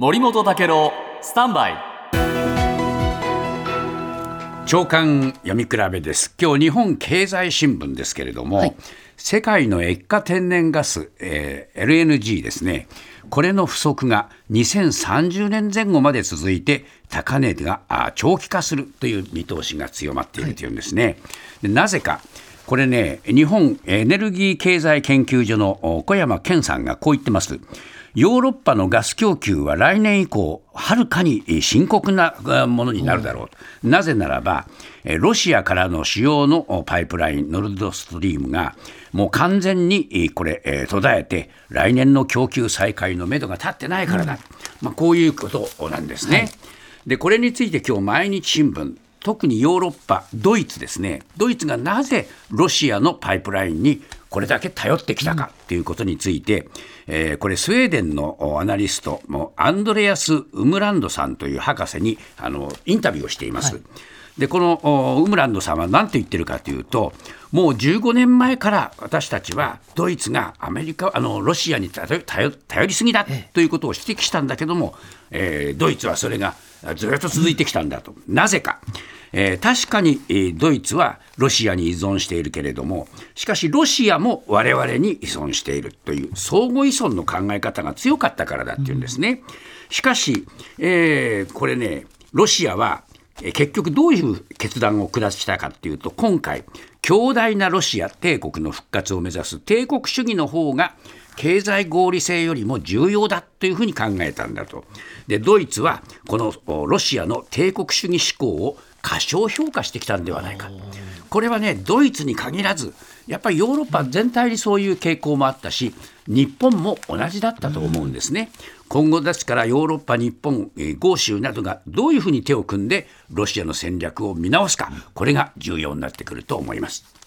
森本武郎スタンバイ。長官読み比べです。今日日本経済新聞ですけれども、はい、世界の液化天然ガス、えー、LNG ですね。これの不足が2030年前後まで続いて高値が長期化するという見通しが強まっているというんですね、はい、なぜかこれね日本エネルギー経済研究所の小山健さんがこう言ってますヨーロッパのガス供給は来年以降、はるかに深刻なものになるだろう。と、うん、なぜならば、ロシアからの主要のパイプライン、ノルドストリームが、もう完全にこれ、途絶えて、来年の供給再開のめどが立ってないからだ、うん、まあ、こういうことなんですね。はい、でこれについて今日毎日新聞特にヨーロッパ、ドイツですね、ドイツがなぜロシアのパイプラインにこれだけ頼ってきたかということについて、えー、これ、スウェーデンのアナリスト、もアンドレアス・ウムランドさんという博士にあのインタビューをしています。はいでこのウムランドさんは何て言ってるかというともう15年前から私たちはドイツがアメリカあのロシアに頼頼りすぎだということを指摘したんだけども、えー、ドイツはそれがずっと続いてきたんだと。なぜか。えー、確かに、えー、ドイツはロシアに依存しているけれどもしかしロシアも我々に依存しているという相互依存の考え方が強かったからだっていうんですね。しかし、えー、これねロシアは結局どういう決断を下したかっていうと今回強大なロシア帝国の復活を目指す帝国主義の方が経済合理性よりも重要だというふうに考えたんだと。でドイツはこのロシアの帝国主義思考を過小評価してきたんではないか。これはねドイツに限らずやっぱりヨーロッパ全体にそういう傾向もあったし日本も同じだったと思うんですね。今後ですからヨーロッパ、日本、豪州などがどういうふうに手を組んでロシアの戦略を見直すかこれが重要になってくると思います。